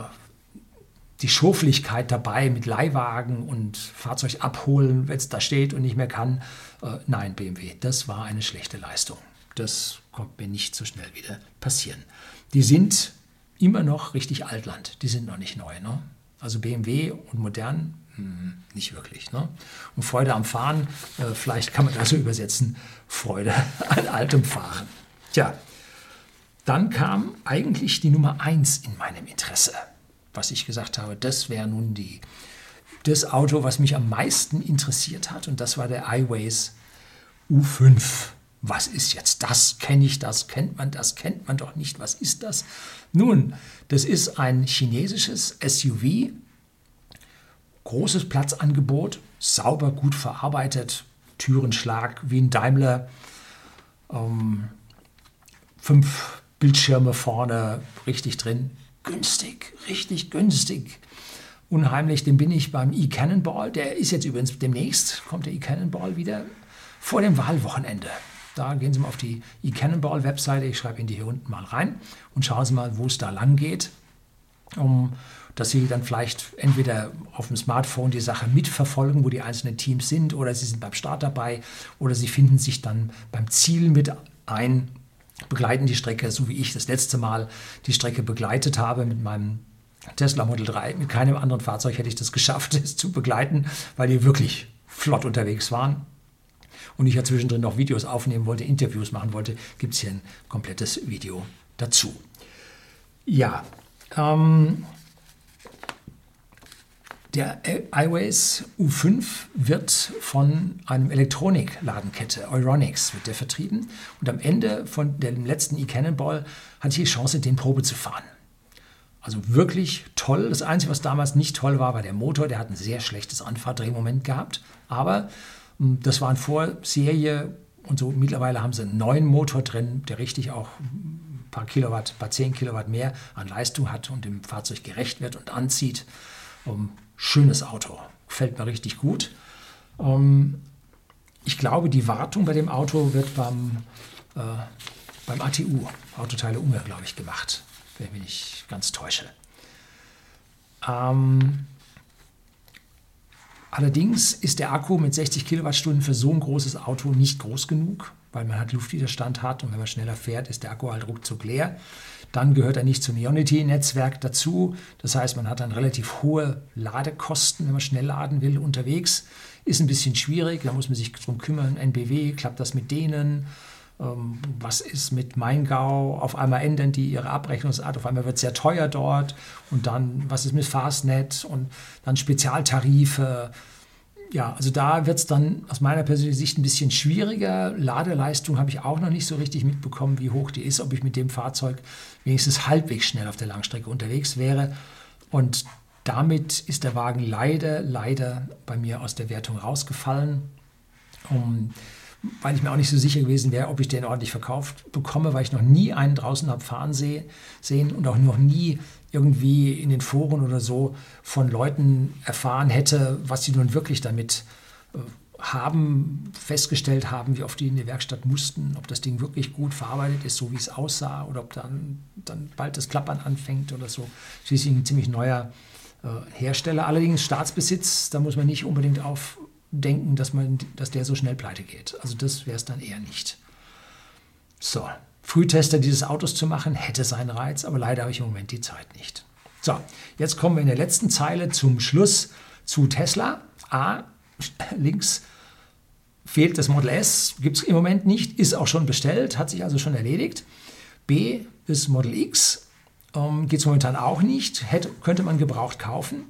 die Schoflichkeit dabei mit Leihwagen und Fahrzeug abholen, wenn es da steht und nicht mehr kann. Äh, nein, BMW, das war eine schlechte Leistung. Das kommt mir nicht so schnell wieder passieren. Die sind immer noch richtig Altland, die sind noch nicht neu. Ne? Also BMW und modern, hm, nicht wirklich. Ne? Und Freude am Fahren, äh, vielleicht kann man das so übersetzen, Freude an altem Fahren. Tja, dann kam eigentlich die Nummer eins in meinem Interesse, was ich gesagt habe, das wäre nun die, das Auto, was mich am meisten interessiert hat, und das war der iWays U5. Was ist jetzt das? Kenne ich das? Kennt man das? Kennt man doch nicht. Was ist das? Nun, das ist ein chinesisches SUV, großes Platzangebot, sauber, gut verarbeitet, Türenschlag wie ein Daimler, ähm, fünf Bildschirme vorne richtig drin. Günstig, richtig günstig. Unheimlich, den bin ich beim E-Cannonball. Der ist jetzt übrigens demnächst, kommt der E-Cannonball wieder vor dem Wahlwochenende. Da gehen Sie mal auf die E-Cannonball-Webseite, ich schreibe Ihnen die hier unten mal rein und schauen Sie mal, wo es da lang geht, um, dass Sie dann vielleicht entweder auf dem Smartphone die Sache mitverfolgen, wo die einzelnen Teams sind, oder Sie sind beim Start dabei, oder Sie finden sich dann beim Ziel mit ein begleiten die Strecke, so wie ich das letzte Mal die Strecke begleitet habe mit meinem Tesla Model 3. Mit keinem anderen Fahrzeug hätte ich das geschafft, es zu begleiten, weil die wirklich flott unterwegs waren. Und ich ja zwischendrin noch Videos aufnehmen wollte, Interviews machen wollte, gibt es hier ein komplettes Video dazu. Ja, ähm, Der iWays U5 wird von einem Elektronikladenkette, Euronics, wird der vertrieben. Und am Ende von dem letzten e-Cannonball hatte ich die Chance, den Probe zu fahren. Also wirklich toll. Das Einzige, was damals nicht toll war, war der Motor. Der hat ein sehr schlechtes Anfahrdrehmoment gehabt. Aber hm, das war ein Vorserie und so. Mittlerweile haben sie einen neuen Motor drin, der richtig auch ein paar Kilowatt, ein paar 10 Kilowatt mehr an Leistung hat und dem Fahrzeug gerecht wird und anzieht. Schönes Auto. Gefällt mir richtig gut. Um, ich glaube, die Wartung bei dem Auto wird beim, äh, beim ATU, Autoteile Ungar, glaube ich, gemacht wenn ich mich nicht ganz täusche. Ähm, allerdings ist der Akku mit 60 Kilowattstunden für so ein großes Auto nicht groß genug, weil man halt Luftwiderstand hat und wenn man schneller fährt, ist der Akku halt ruckzuck leer. Dann gehört er nicht zum Ionity-Netzwerk dazu. Das heißt, man hat dann relativ hohe Ladekosten, wenn man schnell laden will unterwegs. Ist ein bisschen schwierig, da muss man sich drum kümmern. NBW, klappt das mit denen? Ähm, was ist mit Maingau? Auf einmal ändern die ihre Abrechnungsart, auf einmal wird es sehr teuer dort. Und dann, was ist mit Fastnet und dann Spezialtarife? Ja, also da wird es dann aus meiner persönlichen Sicht ein bisschen schwieriger. Ladeleistung habe ich auch noch nicht so richtig mitbekommen, wie hoch die ist, ob ich mit dem Fahrzeug wenigstens halbwegs schnell auf der Langstrecke unterwegs wäre. Und damit ist der Wagen leider, leider bei mir aus der Wertung rausgefallen. Um, weil ich mir auch nicht so sicher gewesen wäre, ob ich den ordentlich verkauft bekomme, weil ich noch nie einen draußen habe fahren sehen und auch noch nie irgendwie in den Foren oder so von Leuten erfahren hätte, was sie nun wirklich damit äh, haben, festgestellt haben, wie oft die in die Werkstatt mussten, ob das Ding wirklich gut verarbeitet ist, so wie es aussah, oder ob dann, dann bald das Klappern anfängt oder so. Schließlich ein ziemlich neuer äh, Hersteller. Allerdings Staatsbesitz, da muss man nicht unbedingt auf denken, dass, man, dass der so schnell pleite geht. Also das wäre es dann eher nicht. So, Frühtester dieses Autos zu machen, hätte seinen Reiz, aber leider habe ich im Moment die Zeit nicht. So, jetzt kommen wir in der letzten Zeile zum Schluss zu Tesla. A, links fehlt das Model S, gibt es im Moment nicht, ist auch schon bestellt, hat sich also schon erledigt. B, das Model X, ähm, geht es momentan auch nicht, hätte, könnte man gebraucht kaufen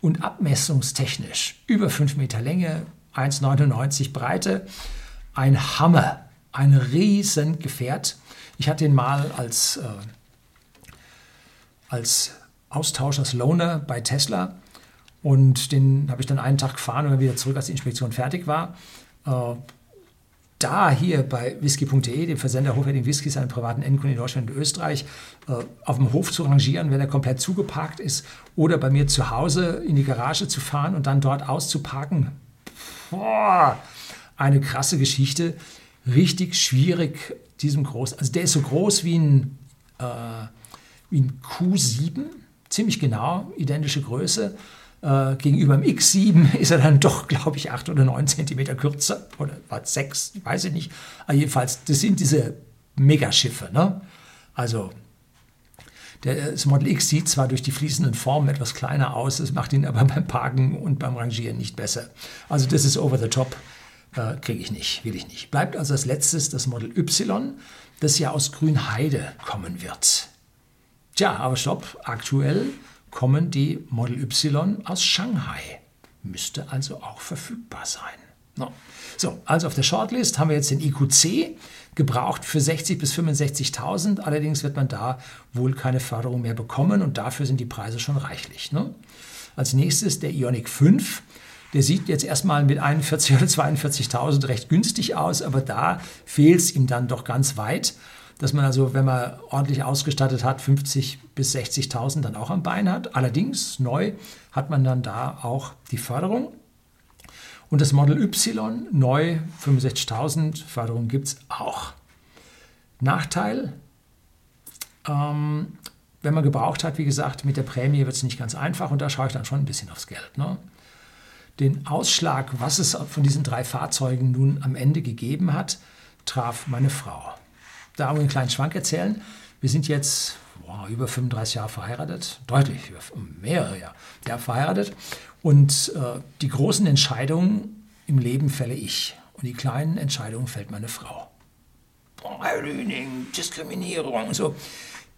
und abmessungstechnisch über 5 Meter Länge, 1,99 Breite, ein Hammer, ein riesen Gefährt. Ich hatte ihn mal als, äh, als Austausch, als Loaner bei Tesla und den habe ich dann einen Tag gefahren und dann wieder zurück, als die Inspektion fertig war. Äh, da hier bei whisky.de, dem Versender hochwertigen Whiskys an privaten Endkunden in Deutschland und Österreich, äh, auf dem Hof zu rangieren, wenn er komplett zugeparkt ist, oder bei mir zu Hause in die Garage zu fahren und dann dort auszuparken. Boah, eine krasse Geschichte. Richtig schwierig, diesem groß. Also der ist so groß wie ein, äh, wie ein Q7, ziemlich genau, identische Größe. Äh, gegenüber dem X7 ist er dann doch, glaube ich, 8 oder 9 Zentimeter kürzer. Oder war 6, weiß ich nicht. Aber jedenfalls, das sind diese Megaschiffe. Ne? Also das Model X sieht zwar durch die fließenden Formen etwas kleiner aus, das macht ihn aber beim Parken und beim Rangieren nicht besser. Also das ist over the top, äh, kriege ich nicht, will ich nicht. Bleibt also als letztes das Model Y, das ja aus Grünheide kommen wird. Tja, aber stopp, aktuell kommen die Model Y aus Shanghai. Müsste also auch verfügbar sein. No. So, also auf der Shortlist haben wir jetzt den IQC gebraucht für 60.000 bis 65.000. Allerdings wird man da wohl keine Förderung mehr bekommen und dafür sind die Preise schon reichlich. Ne? Als nächstes der Ionic 5. Der sieht jetzt erstmal mit 41.000 oder 42.000 recht günstig aus, aber da fehlt es ihm dann doch ganz weit dass man also, wenn man ordentlich ausgestattet hat, 50.000 bis 60.000 dann auch am Bein hat. Allerdings neu hat man dann da auch die Förderung. Und das Model Y neu 65.000 Förderung gibt es auch. Nachteil, ähm, wenn man gebraucht hat, wie gesagt, mit der Prämie wird es nicht ganz einfach und da schaue ich dann schon ein bisschen aufs Geld. Ne? Den Ausschlag, was es von diesen drei Fahrzeugen nun am Ende gegeben hat, traf meine Frau da einen kleinen Schwank erzählen. Wir sind jetzt boah, über 35 Jahre verheiratet, deutlich über mehrere Jahre, Jahre verheiratet. Und äh, die großen Entscheidungen im Leben fälle ich und die kleinen Entscheidungen fällt meine Frau. Boah, Diskriminierung und so.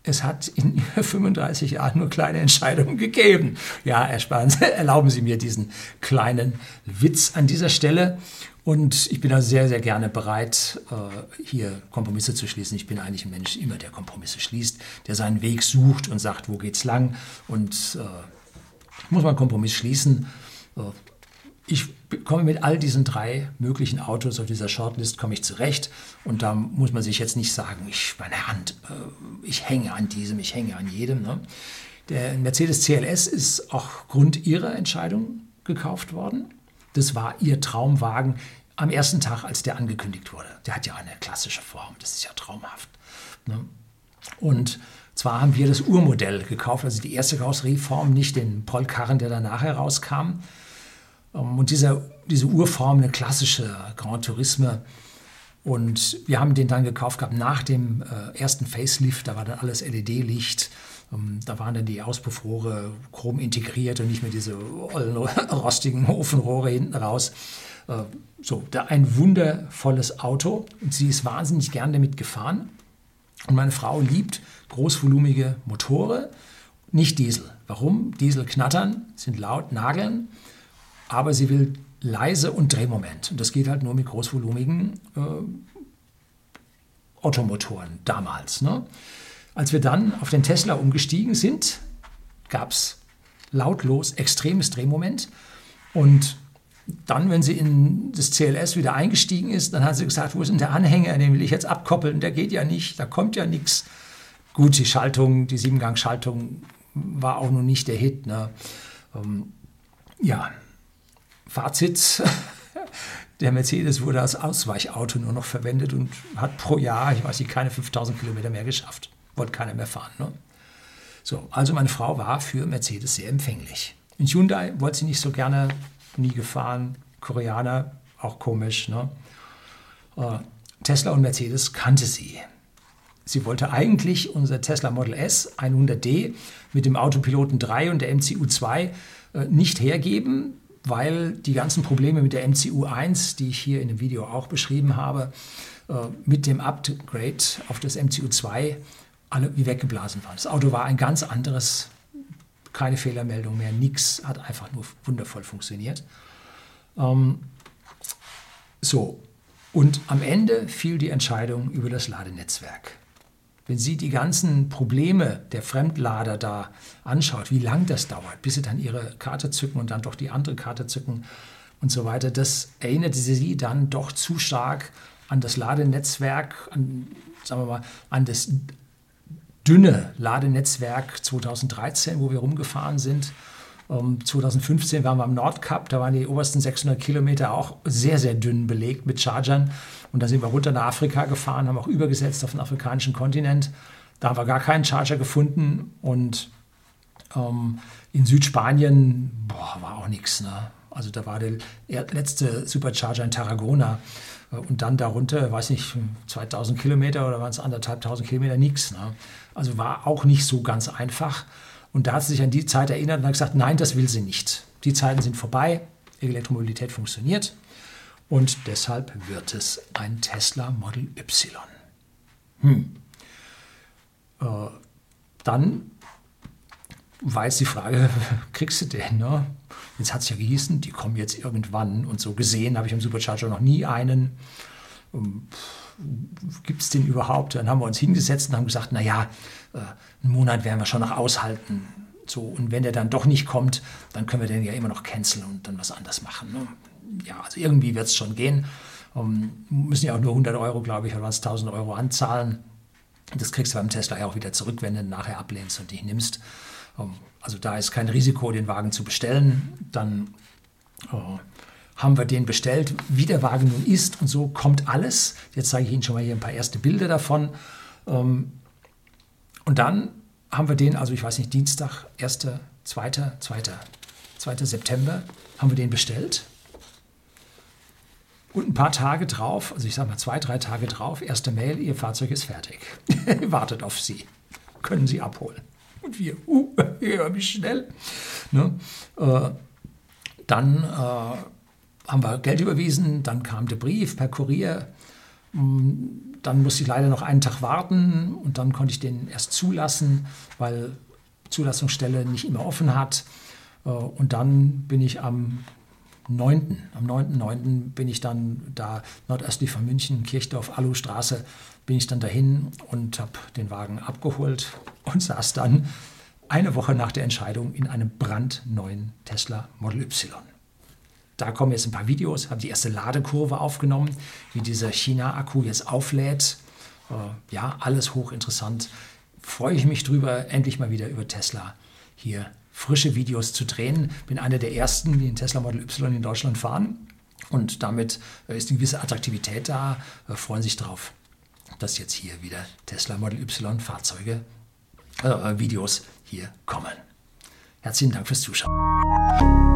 Es hat in 35 Jahren nur kleine Entscheidungen gegeben. Ja, ersparen Sie, erlauben Sie mir diesen kleinen Witz an dieser Stelle. Und ich bin da sehr, sehr gerne bereit, äh, hier Kompromisse zu schließen. Ich bin eigentlich ein Mensch, immer der Kompromisse schließt, der seinen Weg sucht und sagt, wo geht's lang. Und äh, muss man einen Kompromiss schließen. Ich komme mit all diesen drei möglichen Autos auf dieser Shortlist komme ich zurecht und da muss man sich jetzt nicht sagen, ich meine Hand, äh, ich hänge an diesem, ich hänge an jedem. Ne? Der Mercedes CLS ist auch Grund ihrer Entscheidung gekauft worden. Das war ihr Traumwagen am ersten Tag, als der angekündigt wurde. Der hat ja eine klassische Form, das ist ja traumhaft. Ne? Und zwar haben wir das Urmodell gekauft, also die erste Karosserieform, nicht den Polkarren, der danach herauskam, und diese, diese Urform, eine klassische Grand Tourisme. Und wir haben den dann gekauft gehabt nach dem äh, ersten Facelift. Da war dann alles LED-Licht. Ähm, da waren dann die Auspuffrohre chrom integriert und nicht mehr diese rostigen Ofenrohre hinten raus. Äh, so, da ein wundervolles Auto. Und sie ist wahnsinnig gern damit gefahren. Und meine Frau liebt großvolumige Motore, nicht Diesel. Warum? Diesel knattern, sind laut, nageln aber sie will leise und Drehmoment. Und das geht halt nur mit großvolumigen äh, Ottomotoren damals. Ne? Als wir dann auf den Tesla umgestiegen sind, gab es lautlos extremes Drehmoment. Und dann, wenn sie in das CLS wieder eingestiegen ist, dann hat sie gesagt, wo ist denn der Anhänger, den will ich jetzt abkoppeln, der geht ja nicht, da kommt ja nichts. Gut, die Schaltung, die Siebengang-Schaltung war auch noch nicht der Hit. Ne? Ähm, ja, Fazit, der Mercedes wurde als Ausweichauto nur noch verwendet und hat pro Jahr, ich weiß nicht, keine 5000 Kilometer mehr geschafft. Wollte keiner mehr fahren. Ne? So, also meine Frau war für Mercedes sehr empfänglich. In Hyundai wollte sie nicht so gerne, nie gefahren. Koreaner, auch komisch. Ne? Äh, Tesla und Mercedes kannte sie. Sie wollte eigentlich unser Tesla Model S 100D mit dem Autopiloten 3 und der MCU 2 äh, nicht hergeben, weil die ganzen Probleme mit der MCU1, die ich hier in dem Video auch beschrieben habe, äh, mit dem Upgrade auf das MCU2 alle wie weggeblasen waren. Das Auto war ein ganz anderes, keine Fehlermeldung mehr, nichts, hat einfach nur wundervoll funktioniert. Ähm, so, und am Ende fiel die Entscheidung über das Ladenetzwerk. Wenn sie die ganzen Probleme der Fremdlader da anschaut, wie lang das dauert, bis sie dann ihre Karte zücken und dann doch die andere Karte zücken und so weiter, das erinnerte sie dann doch zu stark an das Ladenetzwerk, an, sagen wir mal, an das dünne Ladenetzwerk 2013, wo wir rumgefahren sind. 2015 ähm, waren wir am Nordkap, da waren die obersten 600 Kilometer auch sehr, sehr dünn belegt mit Chargern. Und da sind wir runter nach Afrika gefahren, haben auch übergesetzt auf den afrikanischen Kontinent. Da haben wir gar keinen Charger gefunden. Und ähm, in Südspanien boah, war auch nichts. Ne? Also da war der letzte Supercharger in Tarragona. Äh, und dann darunter, weiß nicht, 2000 Kilometer oder waren es anderthalbtausend Kilometer, nichts. Ne? Also war auch nicht so ganz einfach. Und da hat sie sich an die Zeit erinnert und hat gesagt, nein, das will sie nicht. Die Zeiten sind vorbei, Elektromobilität funktioniert und deshalb wird es ein Tesla Model Y. Hm. Äh, dann war jetzt die Frage, kriegst du den? Ne? Jetzt hat es ja gehießen, die kommen jetzt irgendwann und so gesehen habe ich am Supercharger noch nie einen. Ähm, gibt es den überhaupt? Dann haben wir uns hingesetzt und haben gesagt, naja, äh, einen Monat werden wir schon noch aushalten. So, und wenn der dann doch nicht kommt, dann können wir den ja immer noch canceln und dann was anderes machen. Ne? Ja, also irgendwie wird es schon gehen. Um, ähm, müssen ja auch nur 100 Euro, glaube ich, oder was 1000 Euro anzahlen. Das kriegst du beim Tesla ja auch wieder zurück, wenn du ihn nachher ablehnst und dich nimmst. Um, ähm, also da ist kein Risiko, den Wagen zu bestellen. Dann uh, haben wir den bestellt, wie der Wagen nun ist und so kommt alles. Jetzt zeige ich Ihnen schon mal hier ein paar erste Bilder davon. Um, ähm, und dann haben wir den, also ich weiß nicht, Dienstag, 1., 2., 2., 2. September, haben wir den bestellt. Und ein paar Tage drauf, also ich sage mal zwei, drei Tage drauf, erste Mail, Ihr Fahrzeug ist fertig. Wartet auf Sie. Können Sie abholen. Und wir, uh, ja, wie schnell. Ne? Äh, dann äh, haben wir Geld überwiesen, dann kam der Brief per Kurier dann musste ich leider noch einen Tag warten und dann konnte ich den erst zulassen, weil Zulassungsstelle nicht immer offen hat. Äh, und dann bin ich am 9. Am 9.9. bin ich dann da nordöstlich von München, Kirchdorf, Alustraße, bin ich dann dahin und habe den Wagen abgeholt und saß dann eine Woche nach der Entscheidung in einem brandneuen Tesla Model Y. Da kommen jetzt ein paar Videos, habe die erste Ladekurve aufgenommen, wie dieser China-Akku jetzt auflädt. Äh, ja, alles hochinteressant. Freue ich mich drüber, endlich mal wieder über Tesla hier frische Videos zu drehen. Bin einer der ersten, die den Tesla Model Y in Deutschland fahren. Und damit äh, ist eine gewisse Attraktivität da. Wir äh, freuen sich darauf, dass jetzt hier wieder Tesla Model Y Fahrzeuge, äh, Videos hier kommen. Herzlichen Dank fürs Zuschauen.